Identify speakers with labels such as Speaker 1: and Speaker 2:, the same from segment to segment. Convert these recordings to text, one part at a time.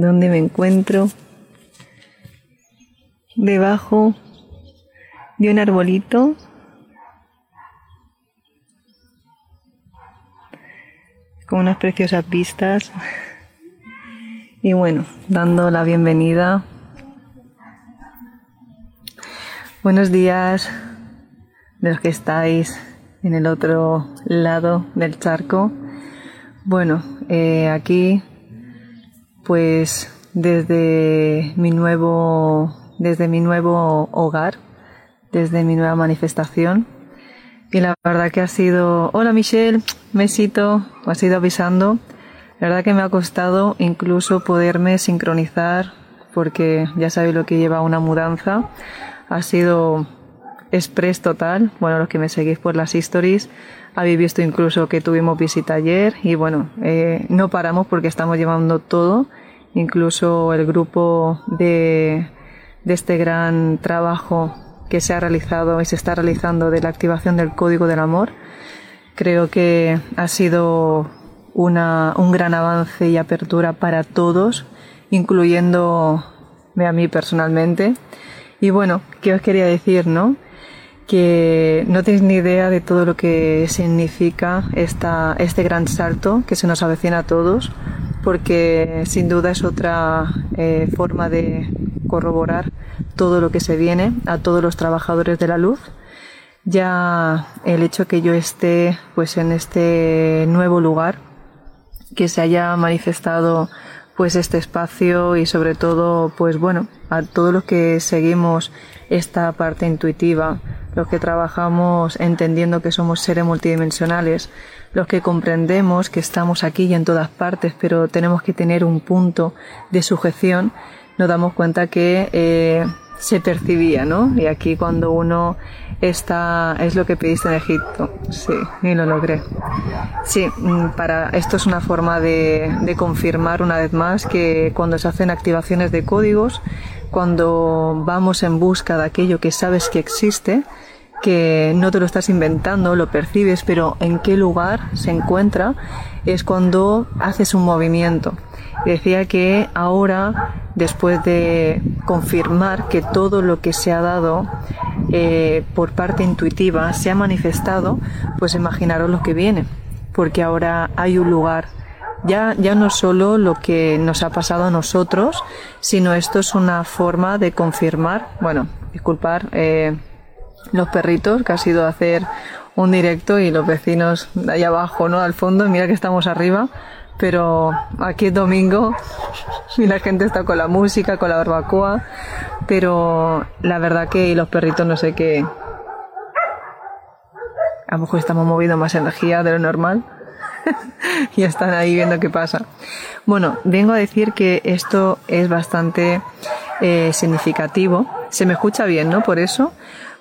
Speaker 1: dónde me encuentro. Debajo de un arbolito. Con unas preciosas vistas. Y bueno, dando la bienvenida. Buenos días de los que estáis en el otro lado del charco. Bueno, eh, aquí pues desde mi nuevo desde mi nuevo hogar, desde mi nueva manifestación. Y la verdad que ha sido, hola Michelle, mesito, ha sido avisando. La verdad que me ha costado incluso poderme sincronizar porque ya sabéis lo que lleva una mudanza. Ha sido express total. Bueno, los que me seguís por las stories habéis visto incluso que tuvimos visita ayer y bueno, eh, no paramos porque estamos llevando todo, incluso el grupo de, este gran trabajo que se ha realizado y se está realizando de la activación del Código del Amor. Creo que ha sido una, un gran avance y apertura para todos, incluyendo a mí personalmente. Y bueno, ¿qué os quería decir, no? Que no tenéis ni idea de todo lo que significa esta, este gran salto que se nos avecina a todos, porque sin duda es otra eh, forma de corroborar todo lo que se viene a todos los trabajadores de la luz. Ya el hecho que yo esté pues en este nuevo lugar, que se haya manifestado pues este espacio y sobre todo pues bueno a todos los que seguimos esta parte intuitiva los que trabajamos entendiendo que somos seres multidimensionales, los que comprendemos que estamos aquí y en todas partes, pero tenemos que tener un punto de sujeción, nos damos cuenta que eh, se percibía, ¿no? Y aquí cuando uno está, es lo que pediste en Egipto, sí, y lo logré. Sí, mm, para, esto es una forma de, de confirmar una vez más que cuando se hacen activaciones de códigos, cuando vamos en busca de aquello que sabes que existe, que no te lo estás inventando, lo percibes, pero en qué lugar se encuentra, es cuando haces un movimiento. Decía que ahora, después de confirmar que todo lo que se ha dado eh, por parte intuitiva se ha manifestado, pues imaginaros lo que viene, porque ahora hay un lugar ya, ya no solo lo que nos ha pasado a nosotros, sino esto es una forma de confirmar, bueno, disculpar eh, los perritos, que ha sido hacer un directo y los vecinos allá abajo, ¿no? Al fondo, mira que estamos arriba, pero aquí es domingo y la gente está con la música, con la barbacoa, pero la verdad que los perritos no sé qué. A lo mejor estamos moviendo más energía de lo normal y están ahí viendo qué pasa. Bueno, vengo a decir que esto es bastante eh, significativo. Se me escucha bien, ¿no? Por eso,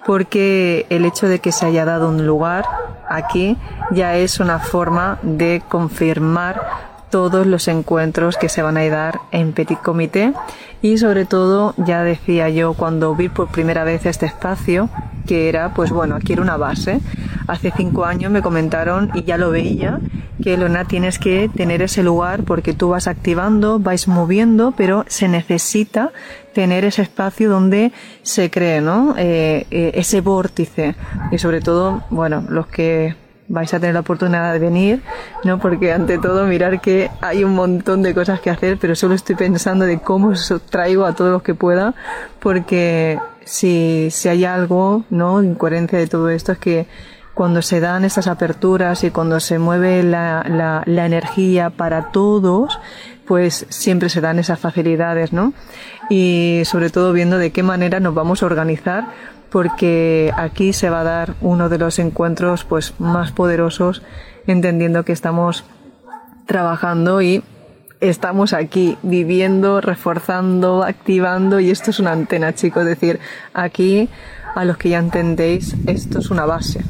Speaker 1: porque el hecho de que se haya dado un lugar aquí ya es una forma de confirmar todos los encuentros que se van a dar en Petit Comité. Y sobre todo ya decía yo cuando vi por primera vez este espacio que era pues bueno aquí era una base hace cinco años me comentaron y ya lo veía que Lona tienes que tener ese lugar porque tú vas activando vais moviendo pero se necesita tener ese espacio donde se cree no eh, eh, ese vórtice y sobre todo bueno los que vais a tener la oportunidad de venir, ¿no? Porque ante todo mirar que hay un montón de cosas que hacer, pero solo estoy pensando de cómo traigo a todos los que pueda, porque si, si hay algo, ¿no? Incoherencia de todo esto es que cuando se dan estas aperturas y cuando se mueve la, la, la energía para todos, pues siempre se dan esas facilidades, ¿no? Y sobre todo viendo de qué manera nos vamos a organizar porque aquí se va a dar uno de los encuentros pues más poderosos entendiendo que estamos trabajando y estamos aquí viviendo, reforzando, activando y esto es una antena, chicos. Es decir, aquí a los que ya entendéis, esto es una base.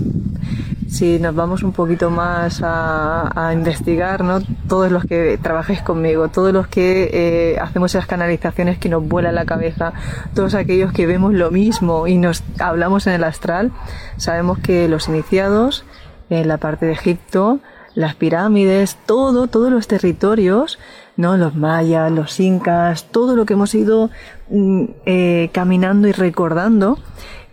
Speaker 1: Si nos vamos un poquito más a, investigar, ¿no? Todos los que trabajéis conmigo, todos los que eh, hacemos esas canalizaciones que nos vuelan la cabeza, todos aquellos que vemos lo mismo y nos hablamos en el astral, sabemos que los iniciados en la parte de Egipto, las pirámides, todo, todos los territorios, ¿no? Los mayas, los incas, todo lo que hemos ido mm, eh, caminando y recordando,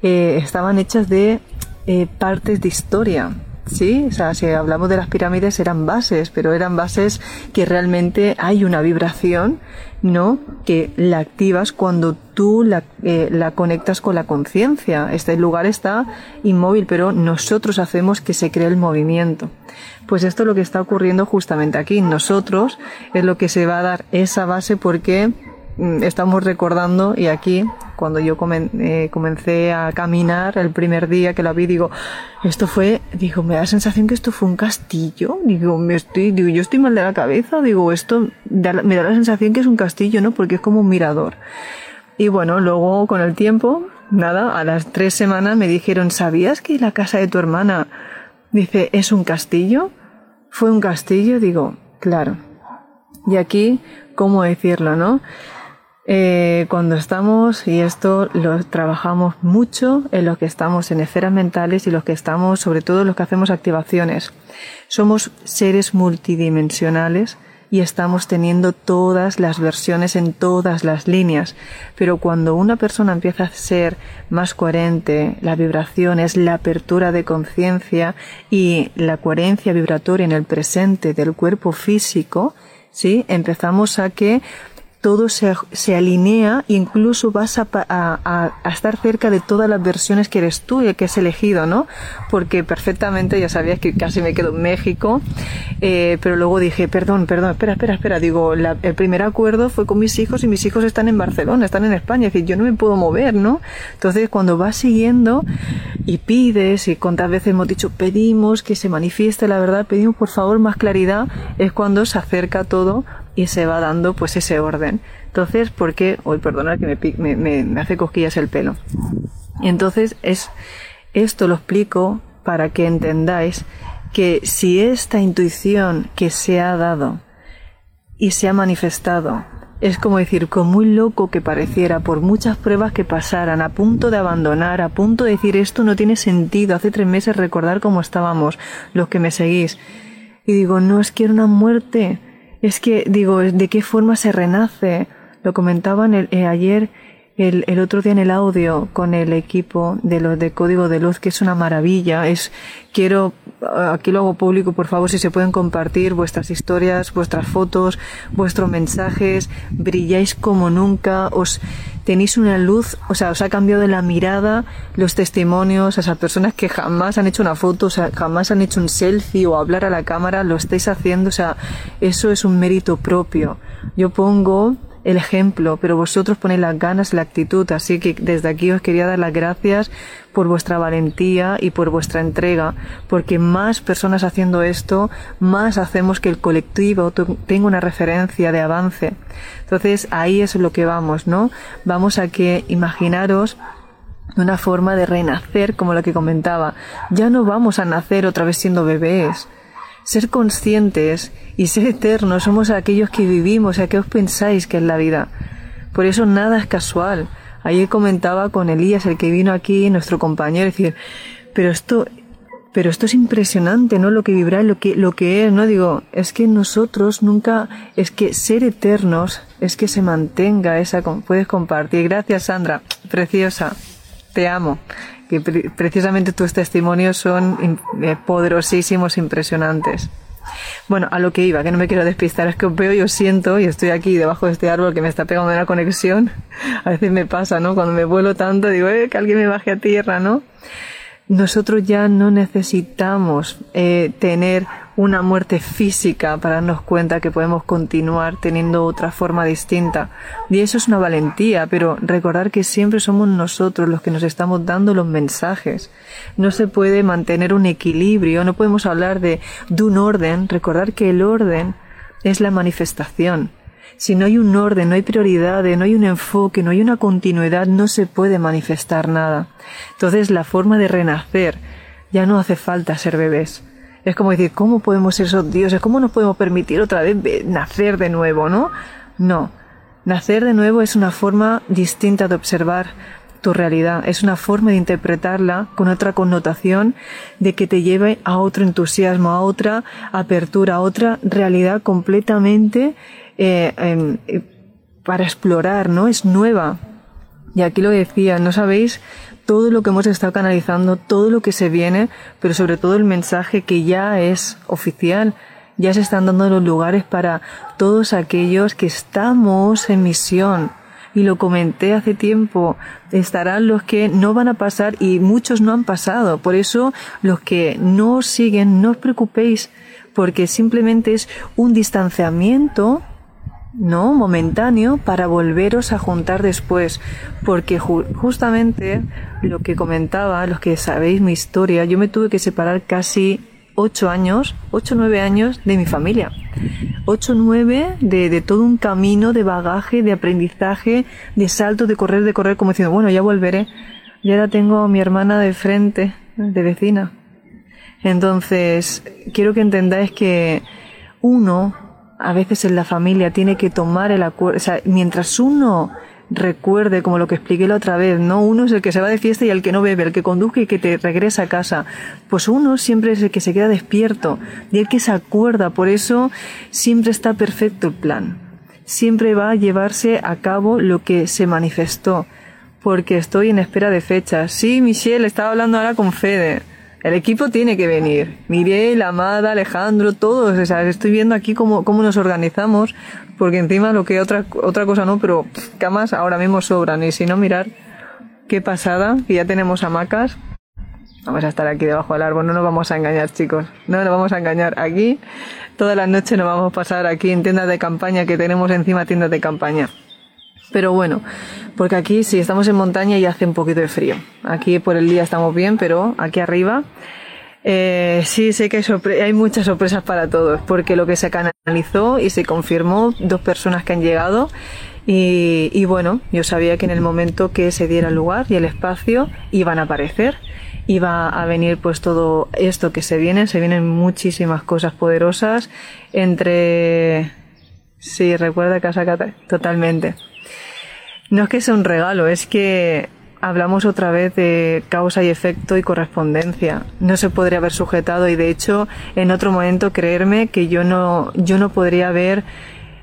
Speaker 1: eh, estaban hechas de eh, partes de historia. Sí, o sea, si hablamos de las pirámides eran bases, pero eran bases que realmente hay una vibración, ¿no? Que la activas cuando tú la, eh, la conectas con la conciencia. Este lugar está inmóvil, pero nosotros hacemos que se cree el movimiento. Pues esto es lo que está ocurriendo justamente aquí. Nosotros es lo que se va a dar esa base porque mm, estamos recordando y aquí cuando yo eh, comencé a caminar el primer día que la vi, digo, esto fue, digo, me da la sensación que esto fue un castillo, digo, me estoy, digo, yo estoy mal de la cabeza, digo, esto me da la sensación que es un castillo, ¿no? Porque es como un mirador. Y bueno, luego con el tiempo, nada, a las tres semanas me dijeron, ¿sabías que la casa de tu hermana, dice, es un castillo? ¿Fue un castillo? Digo, claro. Y aquí, ¿cómo decirlo, no? Eh, cuando estamos, y esto lo trabajamos mucho en los que estamos en esferas mentales y los que estamos, sobre todo los que hacemos activaciones, somos seres multidimensionales y estamos teniendo todas las versiones en todas las líneas. Pero cuando una persona empieza a ser más coherente, la vibración es la apertura de conciencia y la coherencia vibratoria en el presente del cuerpo físico, ¿sí? Empezamos a que todo se, se alinea e incluso vas a, a, a, estar cerca de todas las versiones que eres tú y que has elegido, ¿no? Porque perfectamente ya sabías que casi me quedo en México, eh, pero luego dije, perdón, perdón, espera, espera, espera, digo, el primer acuerdo fue con mis hijos y mis hijos están en Barcelona, están en España, es decir, yo no me puedo mover, ¿no? Entonces cuando vas siguiendo y pides y cuántas veces hemos dicho, pedimos que se manifieste la verdad, pedimos por favor más claridad, es cuando se acerca todo y se va dando pues ese orden. Entonces, ¿por qué? Hoy, perdona que me, me, me hace cosquillas el pelo. Entonces, es, esto lo explico para que entendáis que si esta intuición que se ha dado y se ha manifestado es como decir, con muy loco que pareciera, por muchas pruebas que pasaran, a punto de abandonar, a punto de decir esto no tiene sentido, hace tres meses recordar cómo estábamos, los que me seguís. Y digo, no es que era una muerte, es que, digo, ¿de qué forma se renace? Lo comentaban el, eh, ayer, el, el, otro día en el audio con el equipo de los de Código de Luz, que es una maravilla. Es, quiero, aquí lo hago público, por favor, si se pueden compartir vuestras historias, vuestras fotos, vuestros mensajes. Brilláis como nunca, os, tenéis una luz, o sea, os ha cambiado la mirada, los testimonios, a esas personas que jamás han hecho una foto, o sea, jamás han hecho un selfie o hablar a la cámara, lo estáis haciendo, o sea, eso es un mérito propio. Yo pongo el ejemplo, pero vosotros ponéis las ganas, la actitud, así que desde aquí os quería dar las gracias por vuestra valentía y por vuestra entrega, porque más personas haciendo esto, más hacemos que el colectivo tenga una referencia de avance. Entonces ahí es lo que vamos, ¿no? Vamos a que imaginaros una forma de renacer como lo que comentaba. Ya no vamos a nacer otra vez siendo bebés ser conscientes y ser eternos somos aquellos que vivimos, a qué os pensáis que es la vida. Por eso nada es casual. Ayer comentaba con Elías, el que vino aquí, nuestro compañero, decir, pero esto, pero esto es impresionante, ¿no? Lo que vibra, lo que, lo que es, ¿no? Digo, es que nosotros nunca, es que ser eternos, es que se mantenga esa, puedes compartir. Gracias, Sandra, preciosa, te amo que precisamente tus testimonios son eh, poderosísimos, impresionantes. Bueno, a lo que iba, que no me quiero despistar, es que os veo y os siento y estoy aquí debajo de este árbol que me está pegando una conexión. A veces me pasa, ¿no? Cuando me vuelo tanto digo, eh, que alguien me baje a tierra, ¿no? nosotros ya no necesitamos eh, tener una muerte física para darnos cuenta que podemos continuar teniendo otra forma distinta. Y eso es una valentía, pero recordar que siempre somos nosotros los que nos estamos dando los mensajes. No se puede mantener un equilibrio, no podemos hablar de, de un orden, recordar que el orden es la manifestación. Si no hay un orden, no hay prioridades, no hay un enfoque, no hay una continuidad, no se puede manifestar nada. Entonces la forma de renacer ya no hace falta ser bebés. Es como decir, ¿cómo podemos ser esos dioses? ¿Cómo nos podemos permitir otra vez nacer de nuevo, no? No. Nacer de nuevo es una forma distinta de observar tu realidad, es una forma de interpretarla con otra connotación de que te lleve a otro entusiasmo, a otra apertura, a otra realidad completamente eh, em, eh, para explorar, ¿no? Es nueva. Y aquí lo decía, no sabéis todo lo que hemos estado canalizando, todo lo que se viene, pero sobre todo el mensaje que ya es oficial, ya se están dando los lugares para todos aquellos que estamos en misión. Y lo comenté hace tiempo, estarán los que no van a pasar y muchos no han pasado. Por eso los que no siguen, no os preocupéis, porque simplemente es un distanciamiento ¿no? momentáneo para volveros a juntar después, porque justamente lo que comentaba, los que sabéis mi historia, yo me tuve que separar casi ocho años, ocho nueve años de mi familia, ocho nueve de, de todo un camino de bagaje, de aprendizaje, de salto, de correr, de correr, como diciendo, bueno, ya volveré, y ahora tengo a mi hermana de frente, de vecina. Entonces, quiero que entendáis que uno a veces en la familia tiene que tomar el acuerdo, o sea, mientras uno recuerde, como lo que expliqué la otra vez, ¿no? Uno es el que se va de fiesta y el que no bebe, el que conduzca y que te regresa a casa. Pues uno siempre es el que se queda despierto y el que se acuerda, por eso siempre está perfecto el plan. Siempre va a llevarse a cabo lo que se manifestó, porque estoy en espera de fechas. Sí, Michelle, estaba hablando ahora con Fede el equipo tiene que venir. Miguel, Amada, Alejandro, todos. O estoy viendo aquí cómo, cómo nos organizamos, porque encima lo que otra, otra cosa no, pero camas ahora mismo sobran. Y si no, mirar qué pasada, que ya tenemos hamacas. Vamos a estar aquí debajo del árbol, no nos vamos a engañar, chicos. No nos vamos a engañar. Aquí, toda la noche nos vamos a pasar aquí en tiendas de campaña, que tenemos encima tiendas de campaña. Pero bueno, porque aquí sí estamos en montaña y hace un poquito de frío. Aquí por el día estamos bien, pero aquí arriba eh, sí sé que hay, muchas sorpresas para todos, porque lo que se canalizó y se confirmó, dos personas que han llegado y, y bueno, yo sabía que en el momento que se diera el lugar y el espacio iban a aparecer iba a venir pues todo esto que se viene, se vienen muchísimas cosas poderosas entre sí, recuerda Casa Cata, totalmente. No es que sea un regalo, es que hablamos otra vez de causa y efecto y correspondencia. No se podría haber sujetado y de hecho en otro momento creerme que yo no, yo no podría haber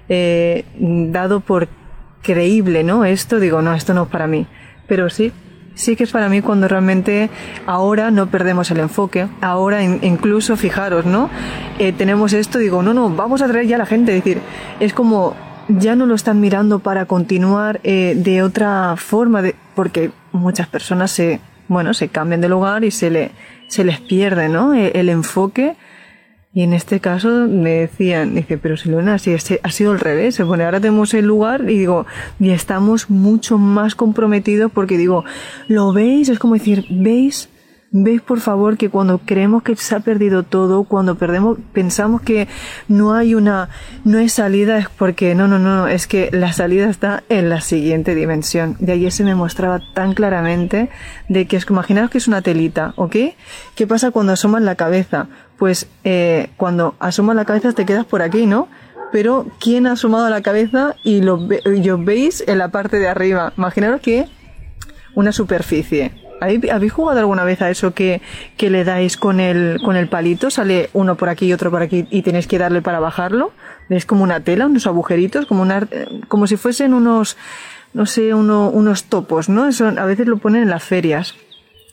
Speaker 1: eh, dado por creíble, ¿no? Esto digo, no, esto no es para mí. Pero sí, sí que es para mí cuando realmente ahora no perdemos el enfoque. Ahora incluso, fijaros, ¿no? Eh, tenemos esto, digo, no, no, vamos a traer ya a la gente. Es decir, es como ya no lo están mirando para continuar eh, de otra forma, de, porque muchas personas se, bueno, se cambian de lugar y se, le, se les pierde, ¿no? E, el, enfoque. Y en este caso me decían, dice, pero si este ha sido al revés, se pone, ahora tenemos el lugar y digo, y estamos mucho más comprometidos porque digo, ¿lo veis? Es como decir, ¿veis? Veis por favor que cuando creemos que se ha perdido todo, cuando perdemos, pensamos que no hay una, no hay salida, es porque no, no, no, es que la salida está en la siguiente dimensión. De ayer se me mostraba tan claramente de que es que imaginaos que es una telita, ¿ok? ¿Qué pasa cuando asomas la cabeza? Pues eh, cuando asomas la cabeza te quedas por aquí, ¿no? Pero ¿quién ha asomado la cabeza y lo, y os veis en la parte de arriba? Imaginaros que una superficie ¿Habéis jugado alguna vez a eso que, que le dais con el, con el palito? Sale uno por aquí y otro por aquí y tenéis que darle para bajarlo. ¿Ves como una tela, unos agujeritos, como una, como si fuesen unos, no sé, uno, unos topos, ¿no? Eso a veces lo ponen en las ferias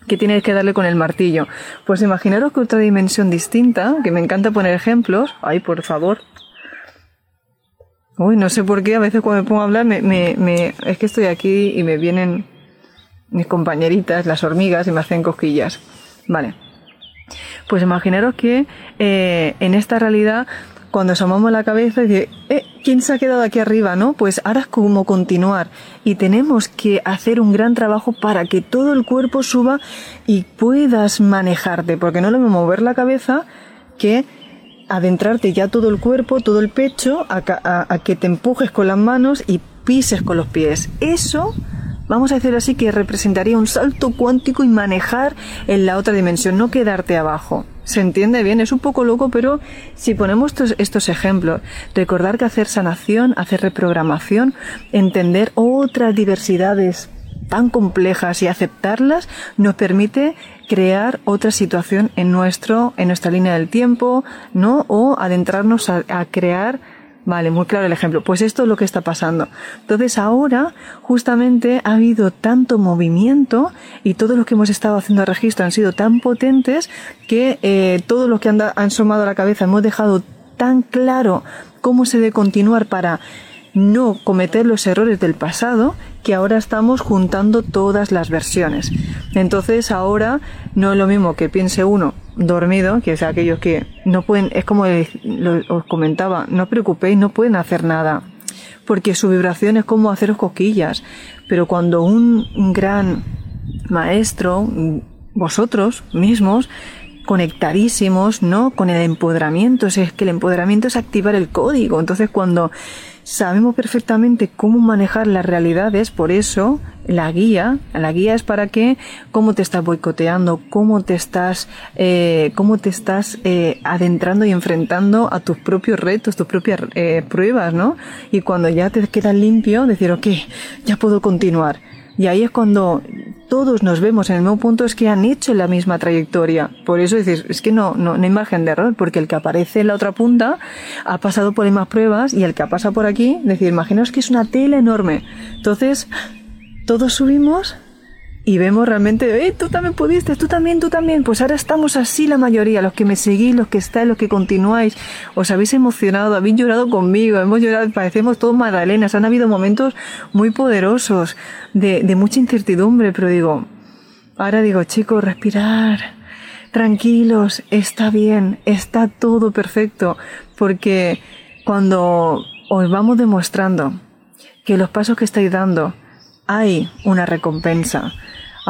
Speaker 1: que tienes que darle con el martillo. Pues imaginaros que otra dimensión distinta, que me encanta poner ejemplos. Ay, por favor. Uy, no sé por qué, a veces cuando me pongo a hablar, me, es que estoy aquí y me vienen mis compañeritas, las hormigas, y me hacen cosquillas. Vale. Pues imaginaros que eh, en esta realidad, cuando asomamos la cabeza, dice, eh, ¿quién se ha quedado aquí arriba? ¿No? Pues ahora es como continuar. Y tenemos que hacer un gran trabajo para que todo el cuerpo suba y puedas manejarte, porque no lo mismo mover la cabeza que adentrarte ya todo el cuerpo, todo el pecho, a, que te empujes con las manos y pises con los pies. Eso vamos a decir así que representaría un salto cuántico y manejar en la otra dimensión, no quedarte abajo. ¿Se entiende bien? Es un poco loco, pero si ponemos estos, ejemplos, recordar que hacer sanación, hacer reprogramación, entender otras diversidades tan complejas y aceptarlas nos permite crear otra situación en nuestro, en nuestra línea del tiempo, ¿no? O adentrarnos a, crear Vale, muy claro el ejemplo. Pues esto es lo que está pasando. Entonces ahora justamente ha habido tanto movimiento y todo lo que hemos estado haciendo registro han sido tan potentes que eh, todo lo que han, han sumado a la cabeza hemos dejado tan claro cómo se debe continuar para no cometer los errores del pasado que ahora estamos juntando todas las versiones. Entonces ahora no es lo mismo que piense uno dormido, que es aquellos que no pueden, es como os comentaba, no os preocupéis, no pueden hacer nada, porque su vibración es como haceros coquillas. Pero cuando un gran maestro, vosotros mismos, conectadísimos, ¿no? Con el empoderamiento, es que el empoderamiento es activar el código. Entonces cuando sabemos perfectamente cómo manejar las realidades, por eso la guía, la guía es para que, cómo te estás boicoteando, cómo te estás, eh, cómo te estás eh, adentrando y enfrentando a tus propios retos, tus propias eh, pruebas, ¿no? Y cuando ya te quedas limpio, decir, ok, ya puedo continuar. Y ahí es cuando todos nos vemos en el mismo punto, es que han hecho la misma trayectoria. Por eso dices, es que no, no, no hay margen de error, porque el que aparece en la otra punta ha pasado por las mismas pruebas y el que pasa por aquí, decir, imaginaos que es una tela enorme. Entonces, todos subimos y vemos realmente, eh, tú también pudiste, tú también, tú también. Pues ahora estamos así la mayoría, los que me seguís, los que estáis, los que continuáis, os habéis emocionado, habéis llorado conmigo, hemos llorado, parecemos todos magdalenas, han habido momentos muy poderosos, de, de mucha incertidumbre, pero digo, ahora digo, chicos, respirar, tranquilos, está bien, está todo perfecto, porque cuando os vamos demostrando que los pasos que estáis dando, hay una recompensa.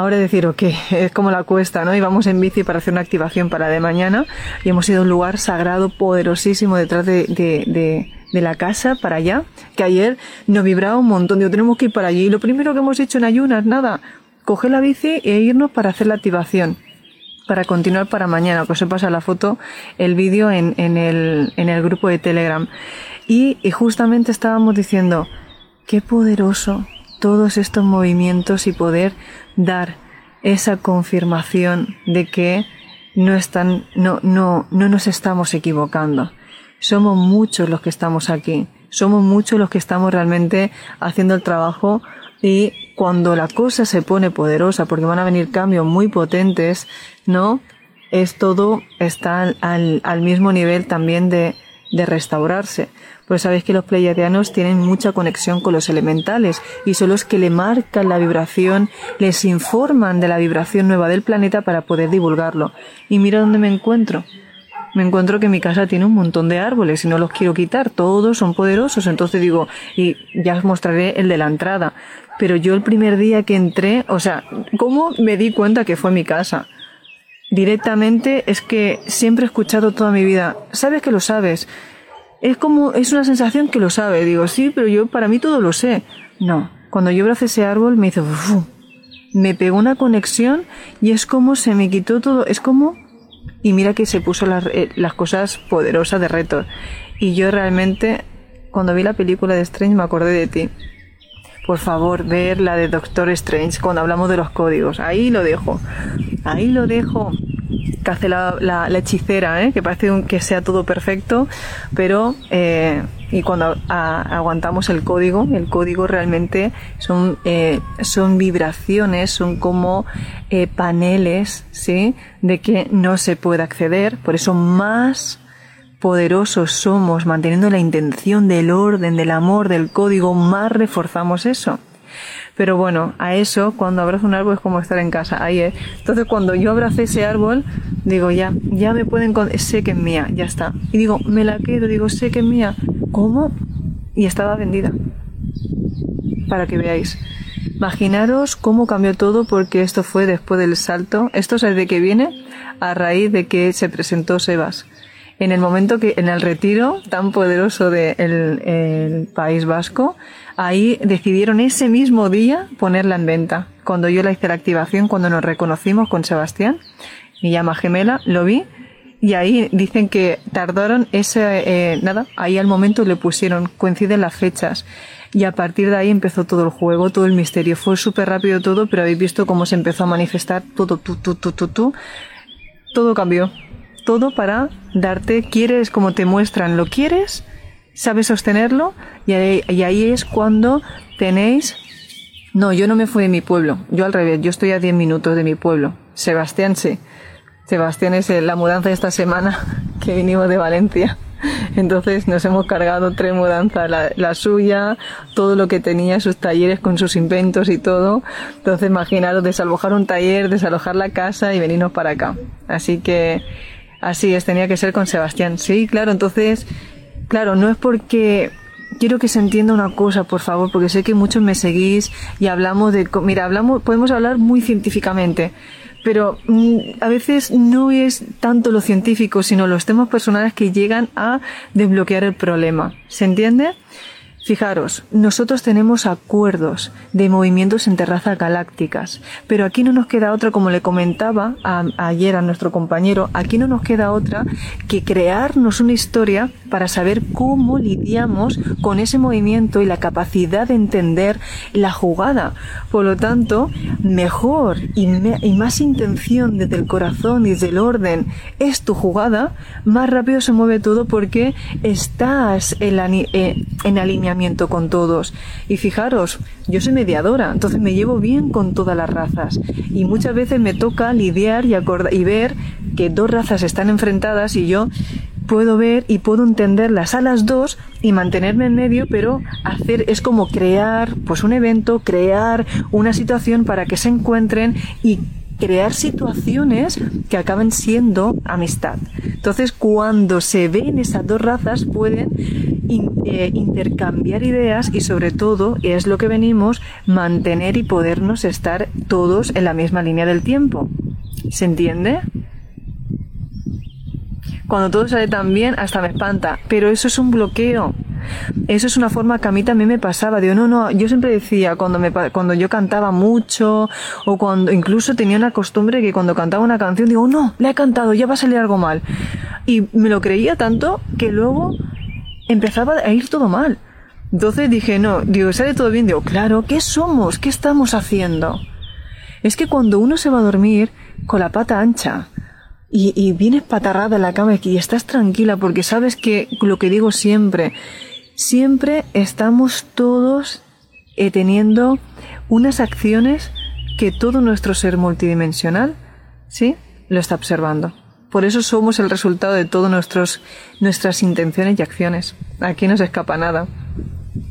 Speaker 1: Ahora decir, ok, es como la cuesta, ¿no? Íbamos en bici para hacer una activación para de mañana y hemos ido a un lugar sagrado, poderosísimo detrás de, la casa para allá, que ayer nos vibraba un montón. Digo, tenemos que ir para allí. Y lo primero que hemos hecho en ayunas, nada, coger la bici e irnos para hacer la activación para continuar para mañana, que os he pasado la foto, el vídeo en, el, grupo de Telegram. Y justamente estábamos diciendo, qué poderoso todos estos movimientos y poder dar esa confirmación de que no están, no, no, no nos estamos equivocando. Somos muchos los que estamos aquí. Somos muchos los que estamos realmente haciendo el trabajo y cuando la cosa se pone poderosa, porque van a venir cambios muy potentes, ¿no? Es todo, está al, al mismo nivel también de, de restaurarse. Pues sabéis que los pleiadianos tienen mucha conexión con los elementales y son los que le marcan la vibración, les informan de la vibración nueva del planeta para poder divulgarlo. Y mira dónde me encuentro. Me encuentro que mi casa tiene un montón de árboles y no los quiero quitar, todos son poderosos, entonces digo, y ya os mostraré el de la entrada. Pero yo el primer día que entré, o sea, ¿cómo me di cuenta que fue mi casa? Directamente es que siempre he escuchado toda mi vida, sabes que lo sabes, es como, es una sensación que lo sabe. Digo, sí, pero yo para mí todo lo sé. No. Cuando yo abracé ese árbol me hizo, me pegó una conexión y es como se me quitó todo. Es como, y mira que se puso las, eh, las cosas poderosas de reto. Y yo realmente, cuando vi la película de Strange, me acordé de ti. Por favor, ver la de Doctor Strange cuando hablamos de los códigos. Ahí lo dejo. Ahí lo dejo que hace la, la, hechicera, ¿eh? que parece que sea todo perfecto, pero eh, y cuando aguantamos el código, el código realmente son, eh, son vibraciones, son como eh, paneles, ¿sí? De que no se puede acceder, por eso más poderosos somos manteniendo la intención del orden, del amor, del código, más reforzamos eso. Pero bueno, a eso, cuando abrazo un árbol es como estar en casa, ahí es. Entonces cuando yo abracé ese árbol, digo, ya, ya me pueden, sé que es mía, ya está. Y digo, me la quedo, digo, sé que es mía. ¿Cómo? Y estaba vendida. Para que veáis. Imaginaros cómo cambió todo porque esto fue después del salto. Esto es de que viene a raíz de que se presentó Sebas. En el momento que, en el retiro tan poderoso del el País Vasco, ahí decidieron ese mismo día ponerla en venta. Cuando yo la hice la activación, cuando nos reconocimos con Sebastián, mi llama gemela, lo vi, y ahí dicen que tardaron ese, eh, nada, ahí al momento le pusieron, coinciden las fechas. Y a partir de ahí empezó todo el juego, todo el misterio. Fue súper rápido todo, pero habéis visto cómo se empezó a manifestar todo, tú, tú, tú, tú, tú. Todo cambió. Todo para darte, quieres como te muestran, lo quieres, sabes sostenerlo, y ahí, es cuando tenéis no, yo no me fui de mi pueblo. Yo al revés, yo estoy a 10 minutos de mi pueblo. Sebastián sí. Sebastián es la mudanza de esta semana que vinimos de Valencia. Entonces nos hemos cargado tres mudanzas, la, suya, todo lo que tenía, sus talleres con sus inventos y todo. Entonces imaginaros desalojar un taller, desalojar la casa y venirnos para acá. Así que así es, tenía que ser con Sebastián. Sí, claro, entonces, claro, no es porque quiero que se entienda una cosa, por favor, porque sé que muchos me seguís y hablamos de, mira, hablamos, podemos hablar muy científicamente, pero mm, a veces no es tanto lo científico, sino los temas personales que llegan a desbloquear el problema. ¿Se entiende? Fijaros, nosotros tenemos acuerdos de movimientos entre razas galácticas, pero aquí no nos queda otra, como le comentaba ayer a nuestro compañero, aquí no nos queda otra que crearnos una historia para saber cómo lidiamos con ese movimiento y la capacidad de entender la jugada. Por lo tanto, mejor y, más intención desde el corazón y desde el orden es tu jugada, más rápido se mueve todo porque estás en, eh, en con todos. Y fijaros, yo soy mediadora, entonces me llevo bien con todas las razas. Y muchas veces me toca lidiar y, y ver que dos razas están enfrentadas y yo puedo ver y puedo entenderlas a las dos y mantenerme en medio, pero hacer es como crear pues un evento, crear una situación para que se encuentren y crear situaciones que acaben siendo amistad. Entonces, cuando se ven esas dos razas, pueden eh, intercambiar ideas y sobre todo, es lo que venimos, mantener y podernos estar todos en la misma línea del tiempo. ¿Se entiende? Cuando todo sale tan bien, hasta me espanta. Pero eso es un bloqueo. Eso es una forma que a mí también me pasaba. Digo, no, no, yo siempre decía, cuando, me, cuando yo cantaba mucho, o cuando incluso tenía una costumbre que cuando cantaba una canción, digo, no, la he cantado, ya va a salir algo mal. Y me lo creía tanto que luego empezaba a ir todo mal. Entonces dije, no, digo, sale todo bien. Digo, claro, ¿qué somos? ¿Qué estamos haciendo? Es que cuando uno se va a dormir con la pata ancha, y, y, vienes patarrada en la cama y estás tranquila porque sabes que lo que digo siempre, siempre estamos todos eh, teniendo unas acciones que todo nuestro ser multidimensional, ¿sí? Lo está observando. Por eso somos el resultado de todas nuestras intenciones y acciones. Aquí no se escapa nada.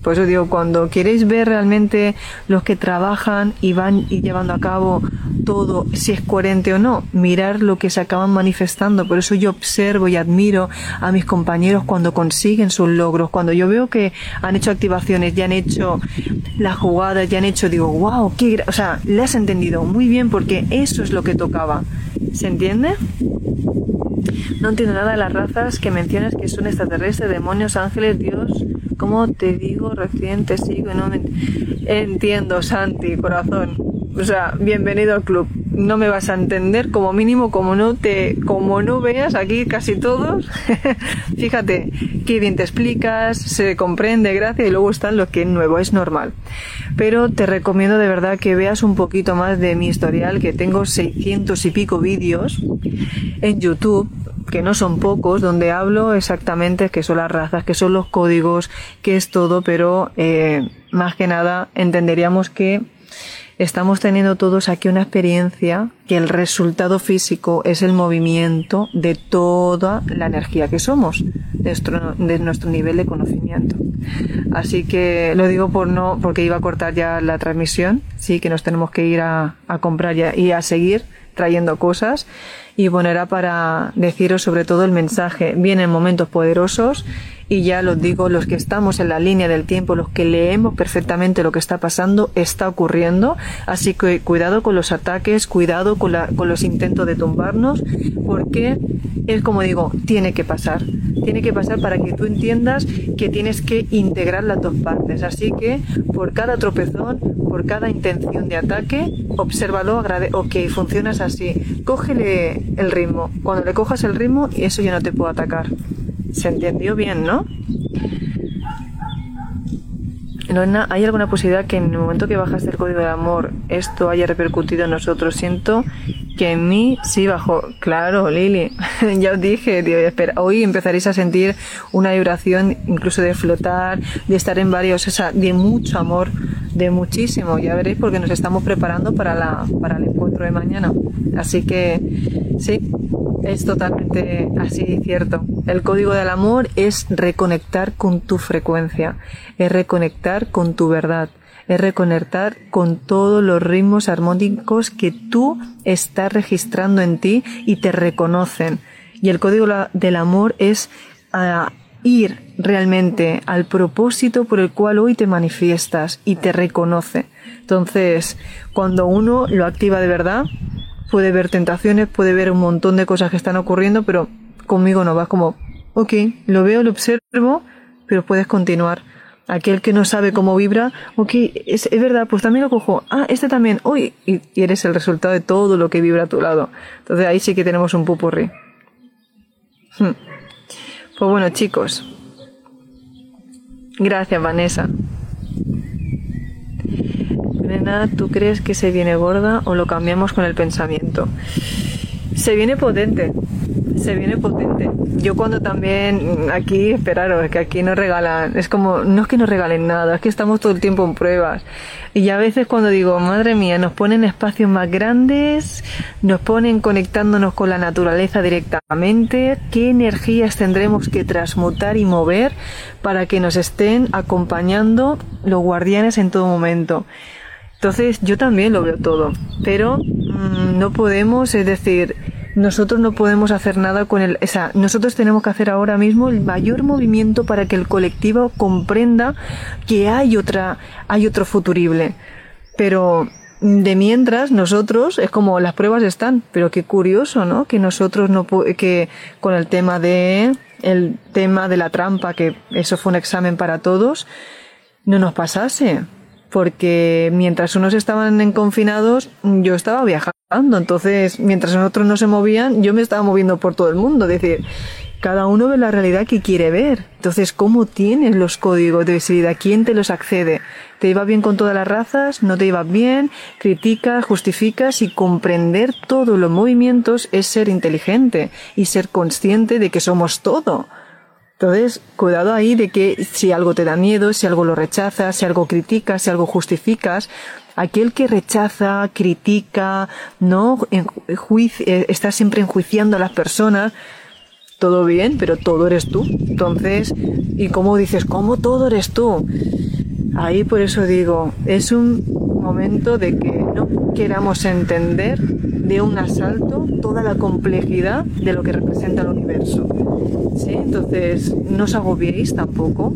Speaker 1: Por eso digo, cuando queréis ver realmente los que trabajan y van y llevando a cabo todo, si es coherente o no, mirar lo que se acaban manifestando. Por eso yo observo y admiro a mis compañeros cuando consiguen sus logros. Cuando yo veo que han hecho activaciones, ya han hecho las jugadas, ya han hecho, digo, wow, qué, o sea, le has entendido muy bien porque eso es lo que tocaba. ¿Se entiende? No entiendo nada de las razas que mencionas que son extraterrestres, demonios, ángeles, Dios. ¿Cómo te digo? Recién te sigo no me entiendo, Santi, corazón. O sea, bienvenido al club. No me vas a entender como mínimo como no te como no veas aquí casi todos. Fíjate, qué bien te explicas, se comprende, gracias y luego están lo que nuevo, es normal. Pero te recomiendo de verdad que veas un poquito más de mi historial, que tengo 600 y pico vídeos en YouTube que no son pocos, donde hablo exactamente qué son las razas, qué son los códigos, qué es todo, pero eh, más que nada entenderíamos que estamos teniendo todos aquí una experiencia que el resultado físico es el movimiento de toda la energía que somos, de nuestro, de nuestro nivel de conocimiento. Así que lo digo por no, porque iba a cortar ya la transmisión, sí que nos tenemos que ir a, a comprar ya y a seguir trayendo cosas y bueno, era para deciros sobre todo el mensaje. Vienen momentos poderosos y ya los digo, los que estamos en la línea del tiempo, los que leemos perfectamente lo que está pasando, está ocurriendo, así que cuidado con los ataques, cuidado con, con los intentos de tumbarnos, porque es como digo, tiene que pasar, tiene que pasar para que tú entiendas que tienes que integrar las dos partes, así que por cada tropezón, por cada intención de ataque, obsérvalo, agrade ok, funcionas así, cógele el ritmo, cuando le cojas el ritmo, eso ya no te puedo atacar. ¿Se entendió bien, no? Lorena, ¿hay alguna posibilidad que en el momento que bajaste el código de amor esto haya repercutido en nosotros? Siento que en mí sí bajó. Claro, Lili, ya os dije, tío, espera, hoy empezaréis a sentir una vibración incluso de flotar, de estar en varios, o sea, de mucho amor, de muchísimo. Ya veréis porque nos estamos preparando para, la, para el encuentro de mañana. Así que sí, es totalmente así cierto. El código del amor es reconectar con tu frecuencia, es reconectar con tu verdad, es reconectar con todos los ritmos armónicos que tú estás registrando en ti y te reconocen. Y el código del amor es ah, ir realmente al propósito por el cual hoy te manifiestas y te reconoce. Entonces, cuando uno lo activa de verdad, puede ver tentaciones, puede ver un montón de cosas que están ocurriendo, pero conmigo no va como, ok, lo veo, lo observo, pero puedes continuar. Aquel que no sabe cómo vibra, ok, es, verdad, pues también lo cojo. Ah, este también, uy, y, eres el resultado de todo lo que vibra a tu lado. Entonces ahí sí que tenemos un pupurri. Hmm. Pues bueno, chicos. Gracias, Vanessa. Nena, ¿tú crees que se viene gorda o lo cambiamos con el pensamiento? Se viene potente, se viene potente. Yo cuando también aquí, esperaros, que aquí nos regalan, es como, no es que nos regalen nada, es que estamos todo el tiempo en pruebas. Y a veces cuando digo, madre mía, nos ponen espacios más grandes, nos ponen conectándonos con la naturaleza directamente, qué energías tendremos que transmutar y mover para que nos estén acompañando los guardianes en todo momento. Entonces yo también lo veo todo, pero mm, no podemos, es decir, nosotros no podemos hacer nada con el, o sea, nosotros tenemos que hacer ahora mismo el mayor movimiento para que el colectivo comprenda que hay otra, hay otro futurible. Pero de mientras nosotros es como las pruebas están, pero qué curioso, ¿no? Que nosotros no que con el tema de el tema de la trampa, que eso fue un examen para todos, no nos pasase porque mientras unos estaban en confinados, yo estaba viajando. Entonces, mientras otros no se movían, yo me estaba moviendo por todo el mundo. Es decir, cada uno ve la realidad que quiere ver. Entonces, ¿cómo tienes los códigos de visibilidad? ¿Quién te los accede? ¿Te iba bien con todas las razas? ¿No te iba bien? ¿Criticas? ¿Justificas? Y comprender todos los movimientos es ser inteligente y ser consciente de que somos todo. Entonces, cuidado ahí de que si algo te da miedo, si algo lo rechazas, si algo criticas, si algo justificas, aquel que rechaza, critica, no eh, está siempre enjuiciando a las personas, todo bien, pero todo eres tú. Entonces, ¿y cómo dices, cómo todo eres tú? Ahí por eso digo, es un momento de que no queramos entender de un asalto toda la complejidad de lo que representa el universo. ¿Sí? Entonces, no os agobiéis tampoco.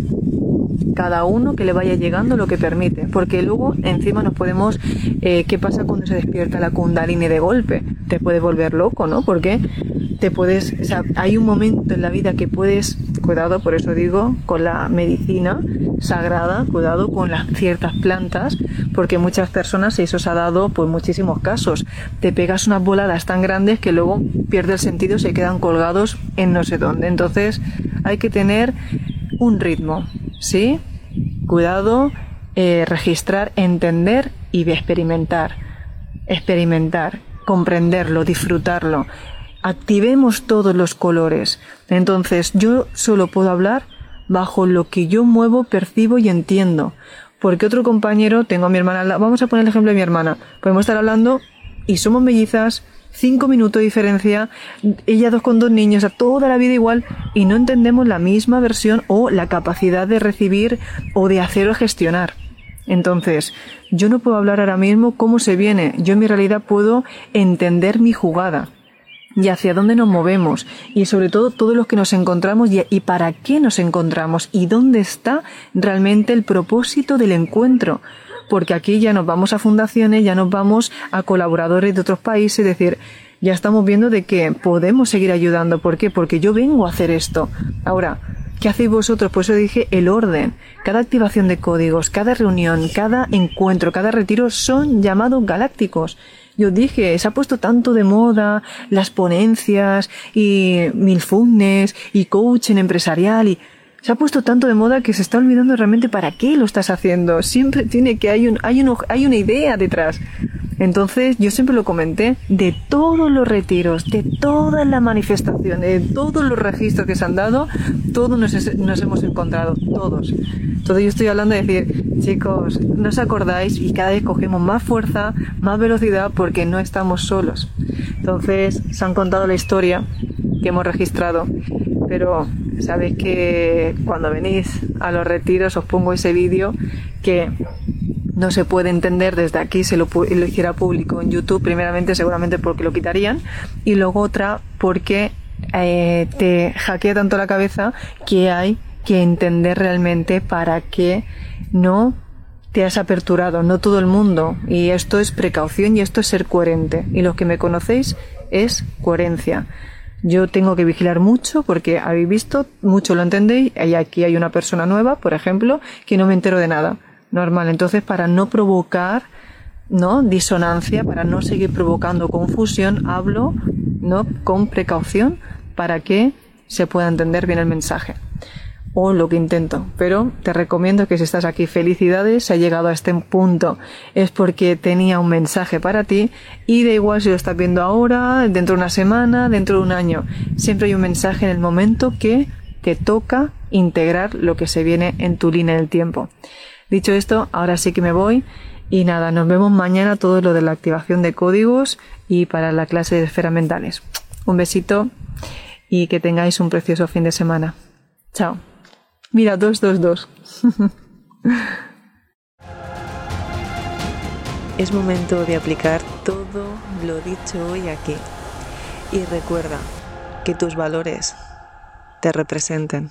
Speaker 1: Cada uno que le vaya llegando lo que permite, porque luego encima nos podemos, eh, ¿qué pasa cuando se despierta la kundalini de golpe? Te puede volver loco, ¿no? Porque te puedes, o sea, hay un momento en la vida que puedes, cuidado, por eso digo, con la medicina sagrada, cuidado con las ciertas plantas, porque muchas personas, y eso se ha dado pues muchísimos casos, te pegas unas voladas tan grandes que luego pierde el sentido, se quedan colgados en no sé dónde. Entonces hay que tener un ritmo, ¿sí? Cuidado, eh, registrar, entender y experimentar. Experimentar, comprenderlo, disfrutarlo. Activemos todos los colores. Entonces yo solo puedo hablar bajo lo que yo muevo, percibo y entiendo. Porque otro compañero, tengo a mi hermana, vamos a poner el ejemplo de mi hermana, podemos estar hablando y somos mellizas, cinco minutos de diferencia, ella dos con dos niños, a toda la vida igual, y no entendemos la misma versión o la capacidad de recibir o de hacer o gestionar. Entonces, yo no puedo hablar ahora mismo cómo se viene, yo en mi realidad puedo entender mi jugada. Y hacia dónde nos movemos y sobre todo todos los que nos encontramos y, para qué nos encontramos y dónde está realmente el propósito del encuentro. Porque aquí ya nos vamos a fundaciones, ya nos vamos a colaboradores de otros países, es decir, ya estamos viendo de que podemos seguir ayudando. ¿Por qué? Porque yo vengo a hacer esto. Ahora, ¿Qué hacéis vosotros? Por eso dije el orden. Cada activación de códigos, cada reunión, cada encuentro, cada retiro son llamados galácticos. Yo dije, se ha puesto tanto de moda las ponencias y milfugnes y coaching empresarial y se ha puesto tanto de moda que se está olvidando realmente para qué lo estás haciendo. Siempre tiene que hay un, hay un, hay una idea detrás. Entonces, yo siempre lo comenté, de todos los retiros, de todas las manifestaciones, de todos los registros que se han dado, todos nos, hemos encontrado, todos. Entonces yo estoy hablando de decir, chicos, no os acordáis y cada vez cogemos más fuerza, más velocidad porque no estamos solos. Entonces, se han contado la historia que hemos registrado, pero sabéis que cuando venís a los retiros os pongo ese vídeo que no se puede entender desde aquí si lo, lo, hiciera público en YouTube, primeramente seguramente porque lo quitarían y luego otra porque eh, te hackea tanto la cabeza que hay que entender realmente para qué no te has aperturado, no todo el mundo. Y esto es precaución y esto es ser coherente. Y los que me conocéis es coherencia. Yo tengo que vigilar mucho porque habéis visto, mucho lo entendéis, y aquí hay una persona nueva, por ejemplo, que no me entero de nada. Normal. Entonces, para no provocar, ¿no? Disonancia, para no seguir provocando confusión, hablo, ¿no? Con precaución para que se pueda entender bien el mensaje o lo que intento. Pero te recomiendo que si estás aquí, felicidades, si ha llegado a este punto es porque tenía un mensaje para ti y da igual si lo estás viendo ahora, dentro de una semana, dentro de un año. Siempre hay un mensaje en el momento que te toca integrar lo que se viene en tu línea del tiempo. Dicho esto, ahora sí que me voy. Y nada, nos vemos mañana todo lo de la activación de códigos y para la clase de esferas mentales. Un besito y que tengáis un precioso fin de semana. Chao. Mira, 222.
Speaker 2: es momento de aplicar todo lo dicho hoy aquí. Y recuerda que tus valores te representen.